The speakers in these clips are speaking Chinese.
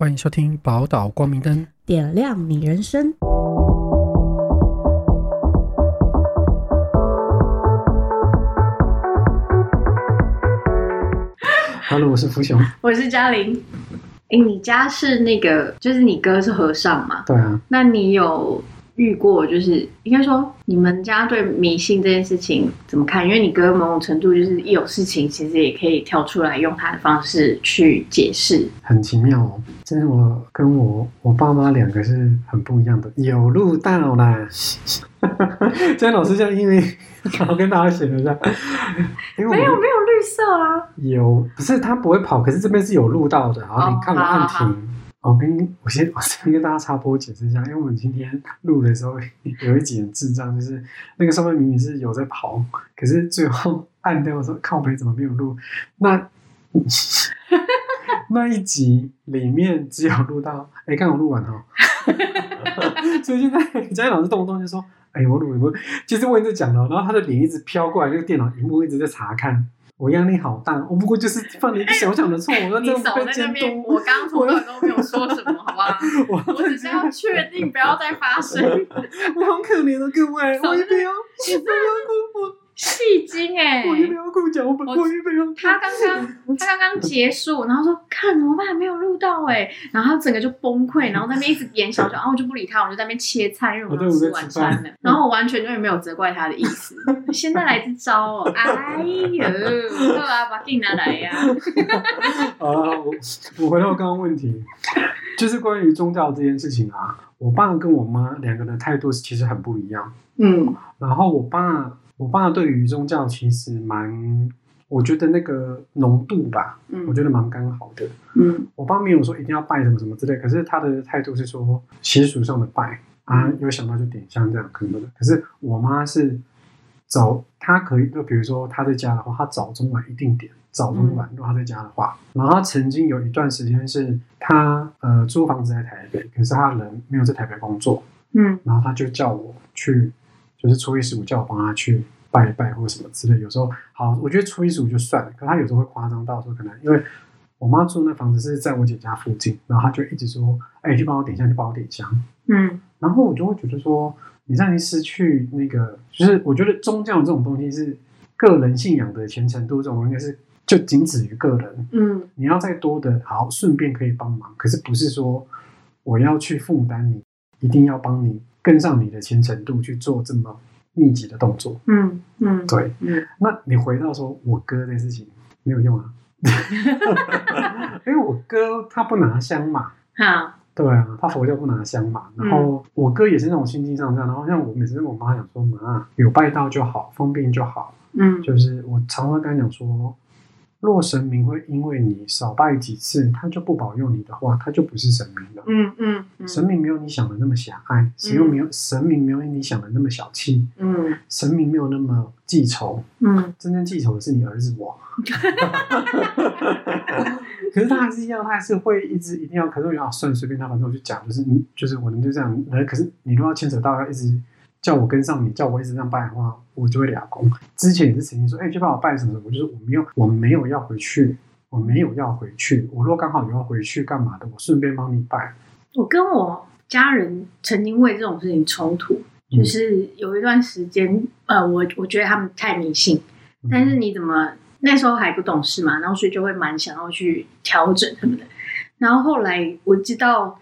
欢迎收听《宝岛光明灯》。点亮你人生。Hello，我是福雄。我是嘉玲。哎，你家是那个，就是你哥是和尚嘛？对啊，那你有遇过，就是应该说你们家对迷信这件事情怎么看？因为你哥某种程度就是一有事情，其实也可以跳出来用他的方式去解释。很奇妙哦。真的，我跟我我爸妈两个是很不一样的。有路到啦。今天老师这样，因为我跟大家写了一下，因为没有没有绿色啊，有不是他不会跑，可是这边是有路道的。好，哦你看我按好好停。我跟我先我先跟大家插播解释一下，因为我们今天录的时候有一集很智障，就是那个上面明明是有在跑，可是最后按掉的时候靠北怎么没有录？那那一集里面只有录到，哎，刚好录完哦。所以现在嘉义老师动不动就说：“哎，我录我其实我已经在讲了，然后他的脸一直飘过来，那个电脑屏幕一直在查看，我压力好大。我不过就是犯了一个小小的错，我要你这样被监边，督。我刚刚从来都没有说什么，好不好？我我只是要确定不要再发生。我好可怜的，各位，我一定要，我不要哭，戏精哎、我我一定要哭脚本，我我一定要。他刚刚他刚刚结束，然后说看怎么办，没有录到哎、然后他整个就崩溃，然后在那边一直演小小，然后我就不理他，我就在那边切菜，因为我刚吃晚餐了，然后我完全就是没有责怪他的意思。现在来这招哦，哎呦，对啊，把劲拿来呀、啊，我我回到刚刚问题，就是关于宗教这件事情啊，我爸跟我妈两个人的态度其实很不一样。嗯。然后我爸，我爸对于宗教其实蛮，我觉得那个浓度吧，我嗯觉得蛮刚好的。嗯我爸没有说一定要拜什么什么之类，可是他的态度是说习俗上的拜啊，有想到就点香这样可能的。可是我妈是早，她可以就比如说她在家的话，她早中晚一定点，早中晚如果她在家的话，然后她曾经有一段时间是她呃租房子在台北，可是她人没有在台北工作，嗯然后他就叫我去，就是初一十五叫我帮他去拜一拜或者什么之类。有时候好，我觉得初一十五就算了，可他有时候会夸张到说，可能因为我妈住那房子是在我姐家附近，然后他就一直说，哎、去帮我点香，去帮我点香。嗯然后我就会觉得说，你这样已经失去那个，就是我觉得宗教这种东西是个人信仰的虔诚度，这种应该是就仅止于个人。嗯你要再多的好，顺便可以帮忙，可是不是说我要去负担你，一定要帮你跟上你的虔诚度去做这么密集的动作。嗯嗯，对，嗯。那你回到说我哥这件事情没有用啊，因为我哥他不拿香嘛。好，对啊，他佛教不拿香嘛，然后我哥也是那种心境上这样，然后像我每次跟我妈讲说，妈有拜到就好，方便就好，嗯。就是我常常跟他讲说，若神明会因为你少拜几次，他就不保佑你的话，他就不是神明了。嗯嗯嗯神明没有你想的那么狭隘，神有神明没有你想的那么小气，嗯神明没有那么记仇，嗯真正记仇的是你儿子我。可是他还是一样，他还是会一直一定要，可是我要算随便他，反正我就讲，就是你就是我能就这样，呃，可是你如果要牵扯到要一直叫我跟上你，叫我一直这样拜的话，我就会俩公。之前也是曾经说，哎、去帮我拜什么什么，我就是我没有我没有要回去，我没有要回去，我如果刚好有要回去干嘛的，我顺便帮你拜。我跟我家人曾经为这种事情冲突，嗯就是有一段时间，呃，我我觉得他们太迷信，嗯但是你怎么那时候还不懂事嘛，然后所以就会蛮想要去调整什么的。然后后来我知道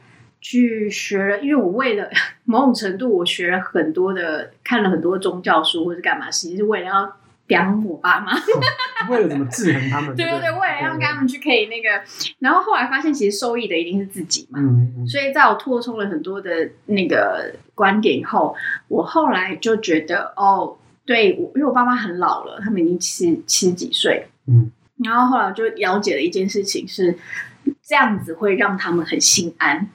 去学了，因为我为了某种程度，我学了很多的，看了很多宗教书或者干嘛，其实是为了要养我爸妈。为了怎么制衡他们，对对对，为了让他们去可以那个，然后后来发现其实受益的一定是自己嘛。嗯嗯所以在我拓充了很多的那个观点以后，我后来就觉得哦，对，我因为我爸妈很老了，他们已经七七十几岁，嗯然后后来我就了解了一件事情是，这样子会让他们很心安。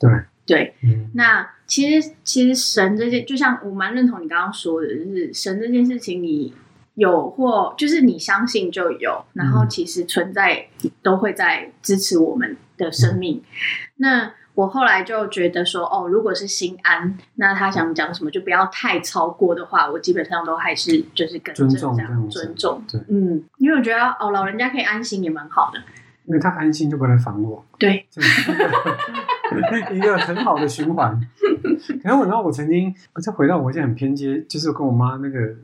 对，对，嗯。那其实其实神这件，就像我蛮认同你刚刚说的，就是神这件事情，你有或就是你相信就有，然后其实存在都会在支持我们的生命。那我后来就觉得说，哦，如果是心安，那他想讲什么就不要太超过的话，我基本上都还是就是跟着尊重尊重。对。嗯，因为我觉得哦，老人家可以安心也蛮好的。因为他安心就不会来烦我，对，一个很好的循环。可是我知道，我曾经，我再回到我一件很偏激，就是跟我妈那个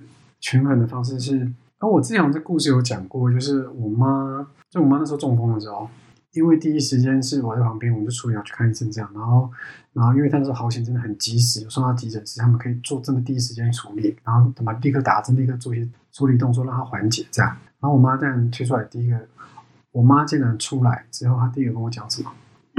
权衡的方式是，然后我之前好像在故事有讲过，就是我妈，就我妈那时候中风的时候，因为第一时间是我在旁边，我们就处理要去看医生这样，然后，然后因为他那时候好险真的很及时，送到急诊室，他们可以做真的第一时间处理，然后他妈立刻打针，立刻做一些处理动作让他缓解这样。然后我妈这样推出来，第一个，我妈竟然出来之后，她第一个跟我讲什么？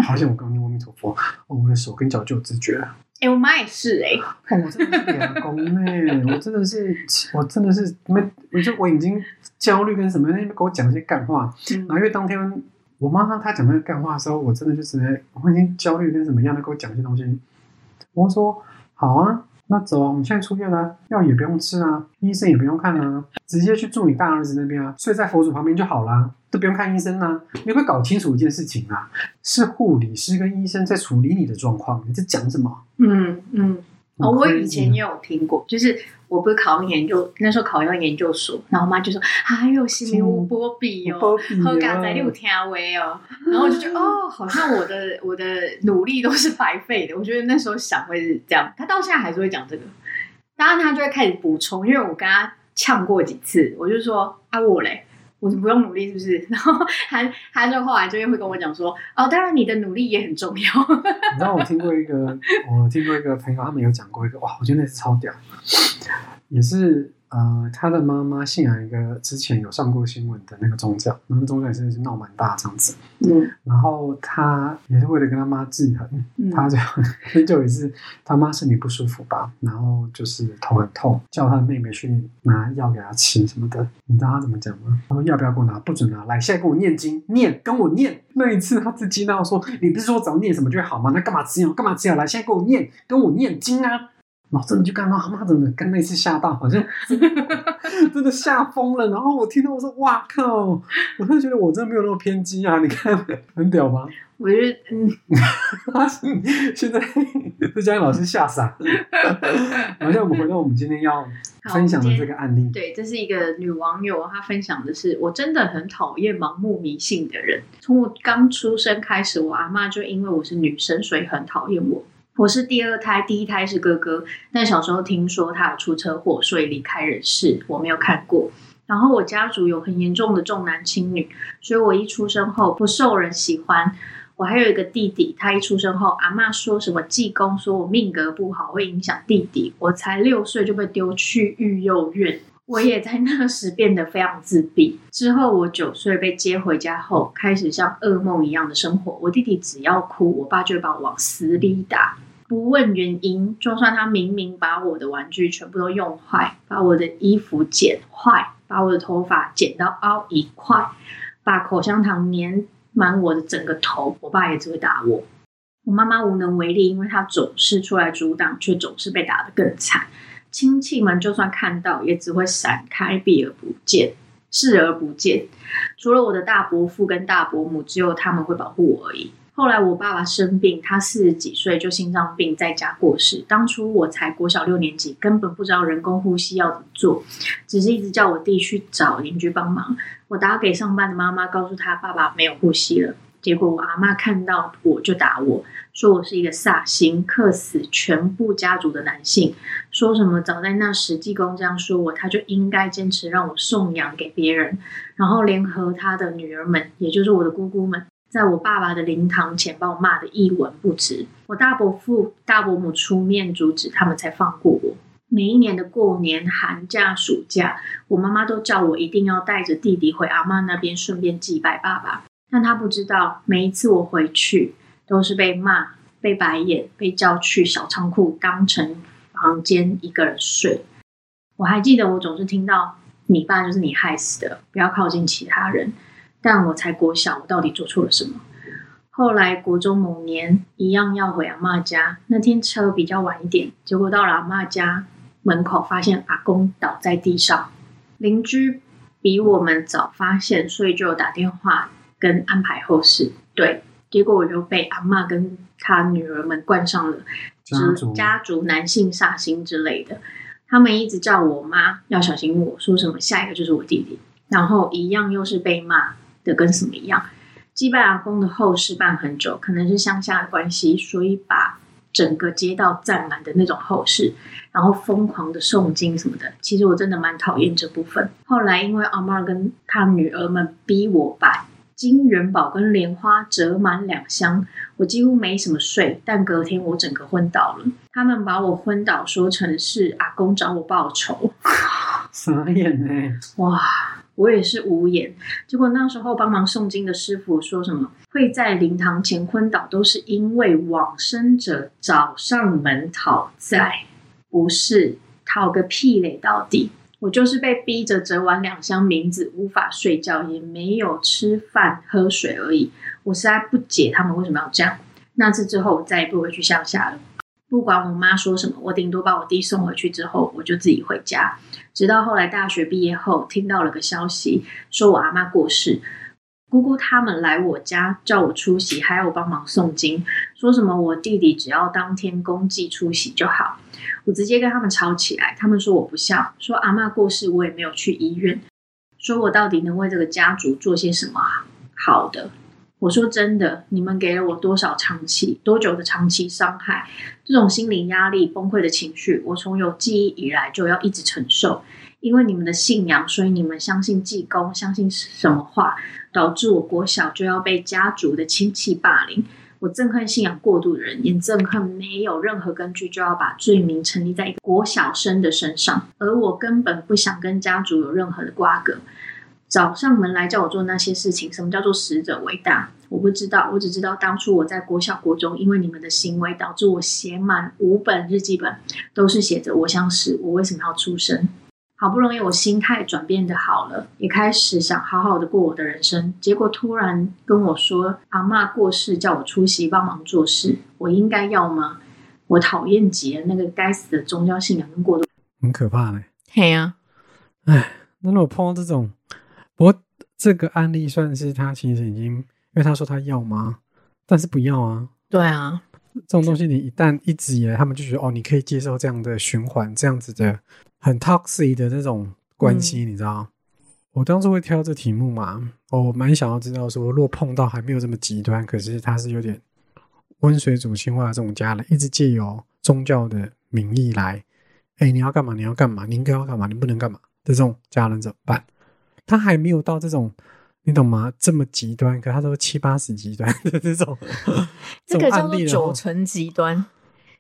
好像我刚念阿弥陀佛，哦，我的手跟脚就有知觉了。哎、我妈也是哎、哦，我真的是两公呢，我真的是，我真的是没，我就我已经焦虑跟什么，那边给我讲一些干话，嗯然后因为当天我妈她她讲那个干话的时候，我真的就直接我已经焦虑跟什么样的给我讲一些东西，我说好啊，那走啊，我们现在出院了，药也不用吃啊，医生也不用看啊，直接去住你大儿子那边啊，睡在佛祖旁边就好啦，都不用看医生啊。你会搞清楚一件事情啊，是护理师跟医生在处理你的状况，你在讲什么？嗯嗯。哦，我以前也有听过，就是我不是考上研究，那时候考上研究所，然后我妈就说：“哎呦，心里无波比哦，喝咖仔你有听喂哦。”然后我就觉得哦，好像我的我的努力都是白费的。我觉得那时候想会是这样，他到现在还是会讲这个，当然他就会开始补充，因为我跟他呛过几次，我就说：“啊，我嘞。”我就不用努力是不是？然后他他就后来就会跟我讲说，哦，当然你的努力也很重要。你知道我听过一个，我听过一个朋友，他们有讲过一个，哇，我觉得那是超屌，也是呃，他的妈妈信仰一个之前有上过新闻的那个宗教，然后那宗教也是闹蛮大这样子，嗯然后他也是为了跟他妈制衡，嗯 他就很久一次他妈身体不舒服吧，然后就是头很痛，叫他的妹妹去拿药给他吃什么的。你知道他怎么讲吗？他说要不要给我拿？不准拿！来，现在给我念经，念跟我念。那一次他自己那说，你不是说只要念什么就会好吗？那干嘛吃药？干嘛吃药？来，现在给我念，跟我念经啊！然后真的就看到他妈真的跟那次吓到，好像 真的吓疯了。然后我听到我说哇靠！我真的觉得我真的没有那么偏激啊！你看很屌吧？我觉得嗯，现在这嘉音老师吓傻了。好像我们回到我们今天要分享的这个案例，对，这是一个女网友，她分享的是，我真的很讨厌盲目迷信的人。从我刚出生开始，我阿妈就因为我是女生，所以很讨厌我。我是第二胎，第一胎是哥哥，但小时候听说他有出车祸，所以离开人世，我没有看过。然后我家族有很严重的重男轻女，所以我一出生后不受人喜欢。我还有一个弟弟，他一出生后，阿嬷说什么济公说我命格不好，会影响弟弟。我才六岁就被丢去育幼院，我也在那时变得非常自闭。之后我九岁被接回家后，开始像噩梦一样的生活。我弟弟只要哭，我爸就会把我往死里打。不问原因，就算他明明把我的玩具全部都用坏，把我的衣服剪坏，把我的头发剪到凹一块，把口香糖粘满我的整个头，我爸也只会打我。我妈妈无能为力，因为她总是出来阻挡，却总是被打得更惨。亲戚们就算看到，也只会闪开，避而不见，视而不见。除了我的大伯父跟大伯母，只有他们会保护我而已。后来我爸爸生病，他四十几岁就心脏病在家过世。当初我才国小六年级，根本不知道人工呼吸要怎么做，只是一直叫我弟去找邻居帮忙。我打给上班的妈妈，告诉她爸爸没有呼吸了。结果我阿妈看到我就打我，说我是一个煞星，克死全部家族的男性。说什么早在那时济公这样说我，他就应该坚持让我送养给别人，然后联合他的女儿们，也就是我的姑姑们，在我爸爸的灵堂前把我骂得一文不值。我大伯父、大伯母出面阻止，他们才放过我。每一年的过年、寒假、暑假，我妈妈都叫我一定要带着弟弟回阿妈那边，顺便祭拜爸爸。但她不知道，每一次我回去都是被骂、被白眼、被叫去小仓库当成房间一个人睡。我还记得，我总是听到“你爸就是你害死的，不要靠近其他人”。但我才国小，我到底做错了什么？后来国中某年，一样要回阿妈家，那天车比较晚一点，结果到了阿妈家门口，发现阿公倒在地上，邻居比我们早发现，所以就有打电话跟安排后事。对，结果我就被阿妈跟她女儿们冠上了家族男性煞星之类的。他们一直叫我妈要小心我，说什么下一个就是我弟弟，然后一样又是被骂的跟什么一样。祭拜阿公的后事办很久，可能是乡下的关系，所以把整个街道占满的那种后事，然后疯狂的诵经什么的。其实我真的蛮讨厌这部分。后来因为阿妈跟他女儿们逼我把金元宝跟莲花折满两箱，我几乎没什么睡。但隔天我整个昏倒了，他们把我昏倒说成是阿公找我报仇。傻眼呢、哇，我也是无言。结果那时候帮忙诵经的师傅说什么会在灵堂前昏倒，都是因为往生者找上门讨债，不是讨个屁嘞！到底我就是被逼着折完两箱名字，无法睡觉，也没有吃饭喝水而已。我实在不解他们为什么要这样。那次之后，我再也不会去乡下了。不管我妈说什么，我顶多把我弟送回去之后，我就自己回家。直到后来大学毕业后，听到了个消息，说我阿妈过世，姑姑他们来我家叫我出席，还要我帮忙诵经，说什么我弟弟只要当天公祭出席就好。我直接跟他们吵起来，他们说我不孝，说阿妈过世我也没有去医院，说我到底能为这个家族做些什么好的。我说真的，你们给了我多少长期、多久的长期伤害？这种心理压力、崩溃的情绪，我从有记忆以来就要一直承受。因为你们的信仰，所以你们相信济公，相信什么话，导致我国小就要被家族的亲戚霸凌。我憎恨信仰过度的人，也憎恨没有任何根据就要把罪名成立在一个国小生的身上，而我根本不想跟家族有任何的瓜葛。找上门来叫我做那些事情，什么叫做死者为大？我不知道，我只知道当初我在国小、国中，因为你们的行为，导致我写满五本日记本，都是写着我想死我为什么要出生。好不容易我心态转变的好了，也开始想好好的过我的人生，结果突然跟我说阿嬷过世，叫我出席帮忙做事，我应该要吗？我讨厌极了那个该死的宗教信仰跟过度。很可怕嘞、嘿呀、哎，那如果碰到这种，不过这个案例算是他其实已经，因为他说他要吗？但是不要啊。对啊，这种东西，你一旦一直以来，他们就觉得哦，你可以接受这样的循环，这样子的很 toxic 的那种关系，你知道？我当初会挑这题目嘛，哦我蛮想要知道说，如果碰到还没有这么极端，可是他是有点温水煮青蛙的这种家人，一直借由宗教的名义来，哎，你要干嘛？你要干嘛？你应该要干嘛？你不能干嘛？的这种家人怎么办？他还没有到这种，你懂吗？这么极端，可他都七八十极端的这种，这个叫做九成极端。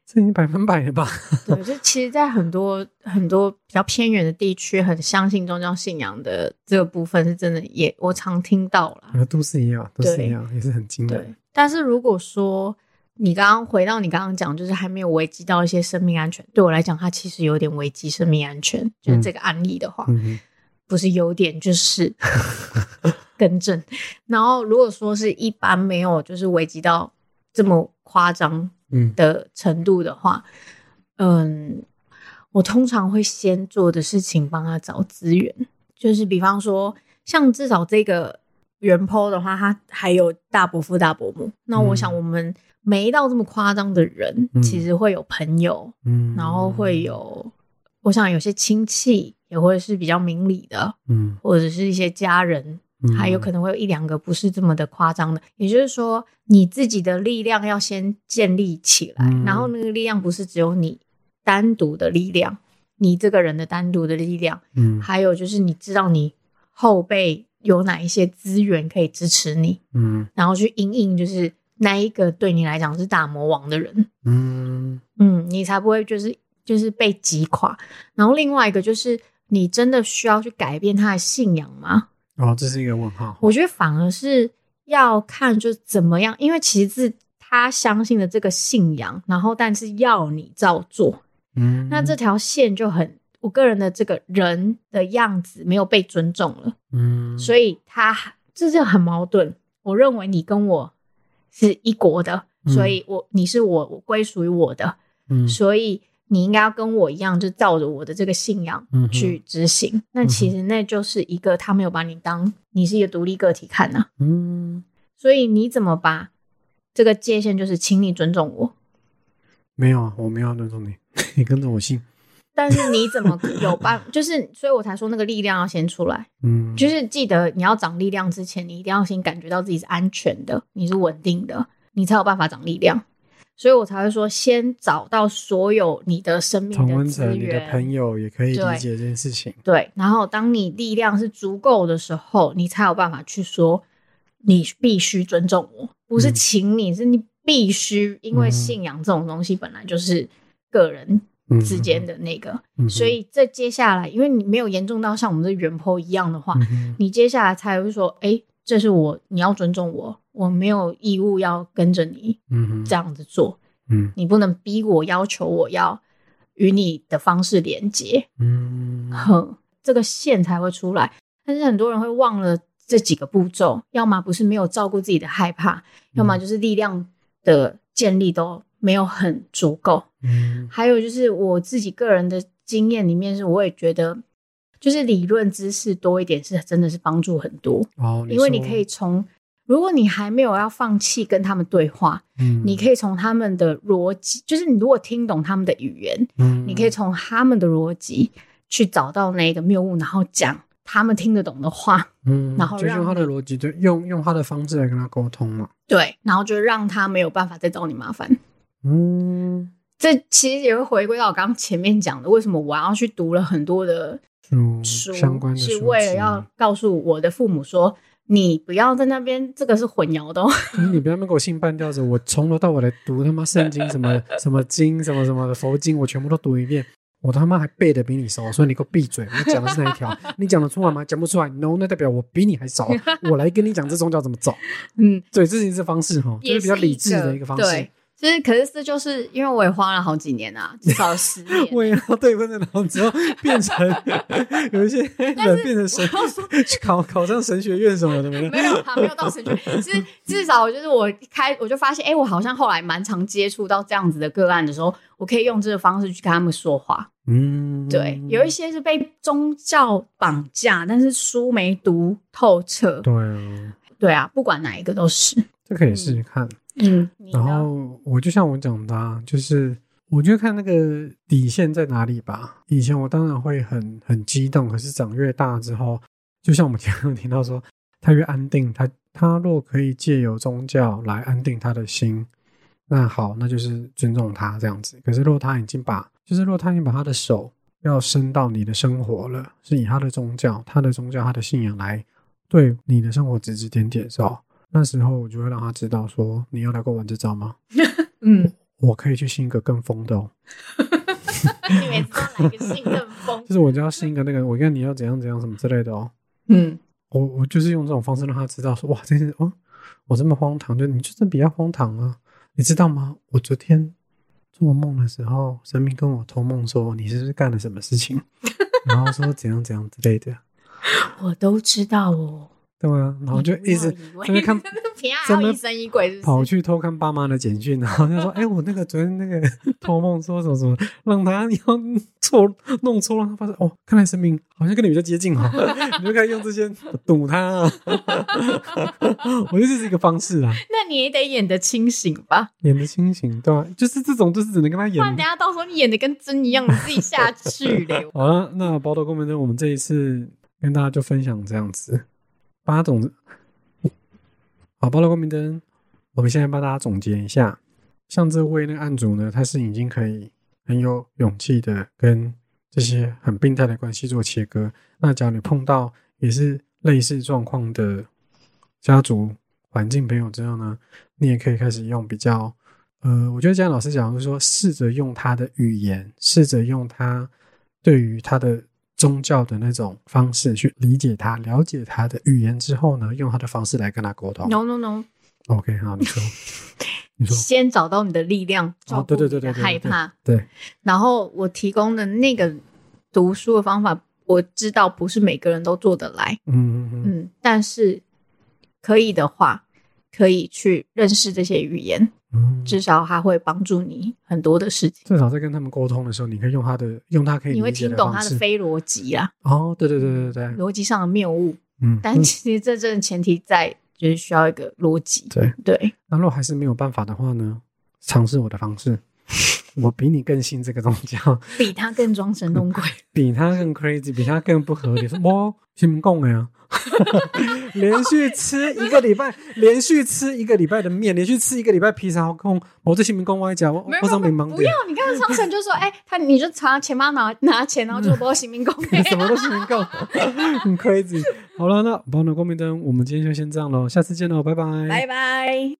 这已经百分百了吧？对，就其实，在很多很多比较偏远的地区，很相信宗教信仰的这个部分，是真的也我常听到了。呃，都市一样，都市一样，也是很惊对人。，但是如果说你刚刚回到你刚刚讲，就是还没有危及到一些生命安全，对我来讲，它其实有点危及生命安全。就是这个案例的话，不是优点就是 更正。然后如果说是一般没有就是危及到这么夸张嗯的程度的话，嗯，我通常会先做的事情帮他找资源，就是比方说，像至少这个原 po 的话，他还有大伯父、大伯母。那我想，我们没到这么夸张的人，嗯其实会有朋友，嗯，然后会有，我想有些亲戚也会是比较明理的，嗯，或者是一些家人，嗯，还有可能会有一两个不是这么的夸张的。也就是说，你自己的力量要先建立起来，嗯然后那个力量不是只有你单独的力量，你这个人的单独的力量，嗯还有就是你知道你后辈有哪一些资源可以支持你，嗯然后去应应就是那一个对你来讲是大魔王的人。嗯嗯，你才不会就是就是被击垮。然后另外一个就是，你真的需要去改变他的信仰吗？哦，这是一个问号。我觉得反而是要看就是怎么样，因为其实是他相信的这个信仰，然后但是要你照做，嗯，那这条线就很。我个人的这个人的样子没有被尊重了，嗯，所以他这就很矛盾。我认为你跟我是一国的，嗯所以我你是我，我归属于我的，嗯所以你应该要跟我一样，就照着我的这个信仰去执行。那其实那就是一个他没有把你当你是一个独立个体看呐、嗯，所以你怎么把这个界限，就是请你尊重我。没有啊，我没有要尊重你，你跟着我姓。但是你怎么 有办？就是所以我才说那个力量要先出来。嗯，就是记得你要长力量之前，你一定要先感觉到自己是安全的，你是稳定的，你才有办法长力量。所以我才会说，先找到所有你的生命同的资源，你的，朋友也可以理解这件事情。对，然后当你力量是足够的时候，你才有办法去说，你必须尊重我，不是嗯请你，是你必须，因为嗯信仰这种东西本来就是个人嗯之间的那个，嗯所以这接下来，因为你没有严重到像我们这原坡一样的话，嗯你接下来才会说，哎，这是我，你要尊重我，我没有义务要跟着你这样子做，嗯你不能逼我，要求我要与你的方式连接，嗯 哼，这个线才会出来。但是很多人会忘了这几个步骤，要么不是没有照顾自己的害怕，要么就是力量的建立都没有很足够。嗯还有就是我自己个人的经验里面，是我也觉得，就是理论知识多一点是真的是帮助很多，哦，因为你可以，从。如果你还没有要放弃跟他们对话，嗯你可以从他们的逻辑，就是你如果听懂他们的语言，嗯你可以从他们的逻辑去找到那个谬误，然后讲他们听得懂的话，嗯，然后就用他的逻辑，就用用他的方式来跟他沟通嘛。对，然后就让他没有办法再找你麻烦。嗯，这其实也会回归到我刚刚前面讲的，为什么我要去读了很多的书书，相关的书是为了要告诉我的父母说，你不要在那边，这个是混淆的、哦。嗯 你不要那么给我信半吊子，我从头到尾来读他妈圣经什么什么经什么什么的佛经，我全部都读一遍，我他妈还背的比你熟，所以你给我闭嘴！我讲的是哪一条？你讲得出来吗？讲不出来，no，那代表我比你还熟，我来跟你讲这宗教怎么走。嗯，对，这是一个方式哈，就也是比较理智的一个方式对。，就是，可是这就是因为我也花了好几年啊，至少十年。我也要对分的，然后之后变成 有一些人变成神，去考 考上神学院什么的，没有没有，还没有到神学院，是至少就是我一开我就发现，哎、我好像后来蛮常接触到这样子的个案的时候，我可以用这个方式去跟他们说话。嗯，对，有一些是被宗教绑架，但是书没读透彻。对啊，对啊，不管哪一个都是。这可以试试看。嗯，你然？后我就像我讲的、啊，就是我就看那个底线在哪里吧。以前我当然会很很激动，可是长越大之后，就像我们前面有提到说，他越安定，他他若可以借由宗教来安定他的心，那好，那就是尊重他这样子。可是若他已经把，就是若他已经把他的手要伸到你的生活了，是以他的宗教、他的宗教、他的信仰来对你的生活指指点点的时候，那时候我就会让他知道说，你要来跟我玩这招吗？嗯，我可以去信一个更疯的哦，你每次都来一个信任风就。是我就要信一个那个，我跟你要怎样怎样什么之类的哦。嗯，我我就是用这种方式让他知道说，哇，这件事哦，我这么荒唐，就你就是比较荒唐啊，你知道吗？我昨天做梦的时候，神明跟我托梦说，你是不是干了什么事情？然后说怎样怎样之类的，我都知道哦。对啊，然后就一直你不要以为在那看 平安在那还要疑神疑鬼，跑？去偷看爸妈的简讯，然后就说：“ 哎、我那个昨天那个 托梦说什么什么，让他要错弄错，让他发现哦，看来生命好像跟你比较接近哦，你就可以用这些堵他、啊。我觉得这是一个方式啊，那你也得演的清醒吧，演的清醒，对吧、就是这种，就是只能跟他不然等演。下到时候你演的跟真一样，你自己下去了。好了，那宝岛公民呢？我们这一次跟大家就分享这样子八种。好，宝岛公民灯，我们现在帮大家总结一下。像这位那个案主呢，他是已经可以很有勇气的跟这些很病态的关系做切割。那假如你碰到也是类似状况的家族环境朋友之后呢，你也可以开始用比较，呃，我觉得这样老师讲就是说，试着用他的语言，试着用他对于他的宗教的那种方式去理解他、了解他的语言之后呢，用他的方式来跟他沟通。No no no，OK，好，你说，你说，先找到你的力量，照顾对对你的对对害怕。对，然后我提供的那个读书的方法，我知道不是每个人都做得来，嗯嗯嗯，嗯，但是可以的话，可以去认识这些语言，嗯至少他会帮助你很多的事情。至少在跟他们沟通的时候，你可以用他的用他可以你会听懂方式。它的非逻辑啊，哦，对对对对对，逻辑上的谬误。嗯，但其实这真的前提在就是需要一个逻辑。对。对，那如果还是没有办法的话呢，尝试我的方式，我比你更信这个宗教，比他更装神弄鬼。比他更 crazy，比他更不合理。什么？新民共呀？连续吃一个礼拜，连续吃一个礼拜的面，连续吃一个礼拜披萨，空我这新民工我讲，我我上没忙不要，你看商城就说，哎，他你就朝钱包拿拿钱，然后就说新民共，什么都新民工，很 crazy。好了，那保暖光明灯，我们今天就先这样喽，下次见喽，拜拜，拜拜。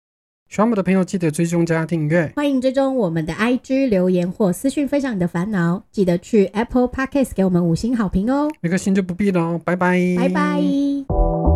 喜欢我们的朋友，记得追踪加订阅。欢迎追踪我们的 IG 留言或私讯分享你的烦恼。记得去 Apple Podcast 给我们五星好评哦。一个星就不必了，拜拜，拜拜。